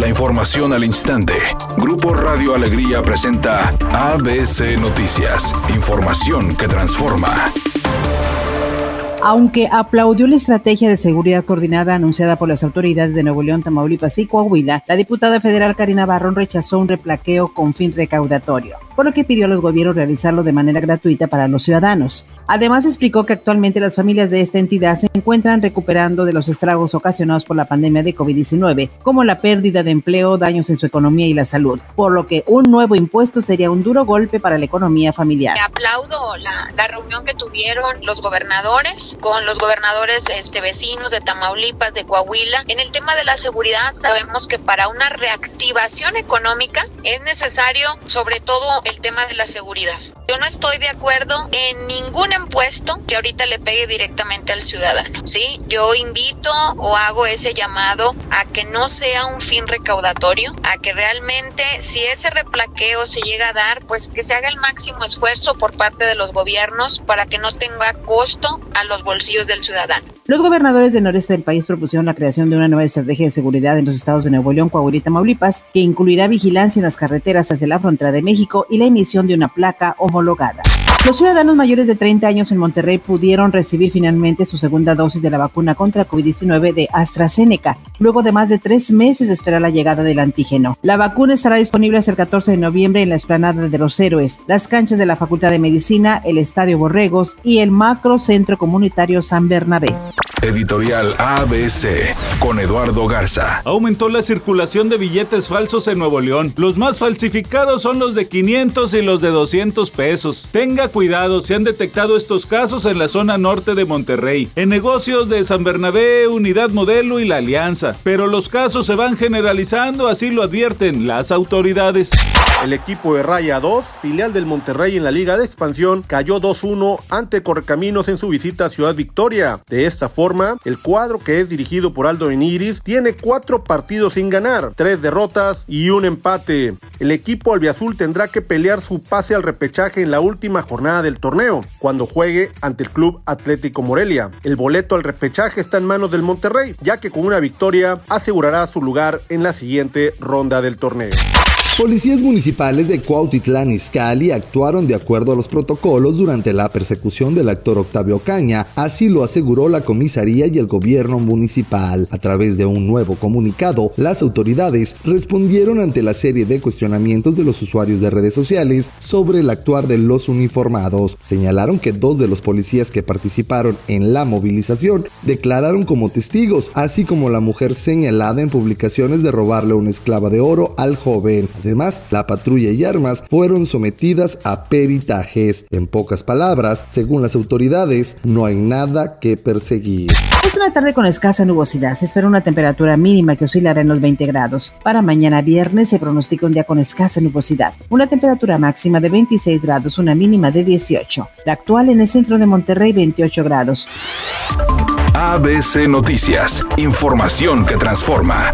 La información al instante. Grupo Radio Alegría presenta ABC Noticias. Información que transforma. Aunque aplaudió la estrategia de seguridad coordinada anunciada por las autoridades de Nuevo León, Tamaulipas y Coahuila, la diputada federal Karina Barrón rechazó un replaqueo con fin recaudatorio por lo que pidió a los gobiernos realizarlo de manera gratuita para los ciudadanos. Además, explicó que actualmente las familias de esta entidad se encuentran recuperando de los estragos ocasionados por la pandemia de COVID-19, como la pérdida de empleo, daños en su economía y la salud, por lo que un nuevo impuesto sería un duro golpe para la economía familiar. Aplaudo la, la reunión que tuvieron los gobernadores con los gobernadores este, vecinos de Tamaulipas, de Coahuila. En el tema de la seguridad, sabemos que para una reactivación económica es necesario, sobre todo, el tema de la seguridad. Yo no estoy de acuerdo en ningún impuesto que ahorita le pegue directamente al ciudadano, ¿sí? Yo invito o hago ese llamado a que no sea un fin recaudatorio, a que realmente si ese replaqueo se llega a dar, pues que se haga el máximo esfuerzo por parte de los gobiernos para que no tenga costo a los bolsillos del ciudadano. Los gobernadores del noreste del país propusieron la creación de una nueva estrategia de seguridad en los estados de Nuevo León, Coahuila y Tamaulipas, que incluirá vigilancia en las carreteras hacia la frontera de México y la emisión de una placa homologada. Los ciudadanos mayores de 30 años en Monterrey pudieron recibir finalmente su segunda dosis de la vacuna contra COVID-19 de AstraZeneca, luego de más de tres meses de esperar la llegada del antígeno. La vacuna estará disponible hasta el 14 de noviembre en la esplanada de los héroes, las canchas de la Facultad de Medicina, el Estadio Borregos y el Macro Centro Comunitario San Bernabé. Editorial ABC con Eduardo Garza. Aumentó la circulación de billetes falsos en Nuevo León. Los más falsificados son los de 500 y los de 200 pesos. Tenga cuidado, se han detectado estos casos en la zona norte de Monterrey, en negocios de San Bernabé, Unidad Modelo y La Alianza. Pero los casos se van generalizando, así lo advierten las autoridades. El equipo de Raya 2, filial del Monterrey en la Liga de Expansión, cayó 2-1 ante Correcaminos en su visita a Ciudad Victoria. De esta forma, el cuadro que es dirigido por Aldo Eniris tiene cuatro partidos sin ganar, tres derrotas y un empate. El equipo albiazul tendrá que pelear su pase al repechaje en la última jornada del torneo, cuando juegue ante el Club Atlético Morelia. El boleto al repechaje está en manos del Monterrey, ya que con una victoria asegurará su lugar en la siguiente ronda del torneo. Policías municipales de Cuautitlán Izcalli actuaron de acuerdo a los protocolos durante la persecución del actor Octavio Caña, así lo aseguró la comisaría y el gobierno municipal. A través de un nuevo comunicado, las autoridades respondieron ante la serie de cuestionamientos de los usuarios de redes sociales sobre el actuar de los uniformados. Señalaron que dos de los policías que participaron en la movilización declararon como testigos, así como la mujer señalada en publicaciones de robarle una esclava de oro al joven. La patrulla y armas fueron sometidas a peritajes. En pocas palabras, según las autoridades, no hay nada que perseguir. Es una tarde con escasa nubosidad. Se espera una temperatura mínima que oscilará en los 20 grados. Para mañana viernes se pronostica un día con escasa nubosidad. Una temperatura máxima de 26 grados, una mínima de 18. La actual en el centro de Monterrey, 28 grados. ABC Noticias. Información que transforma.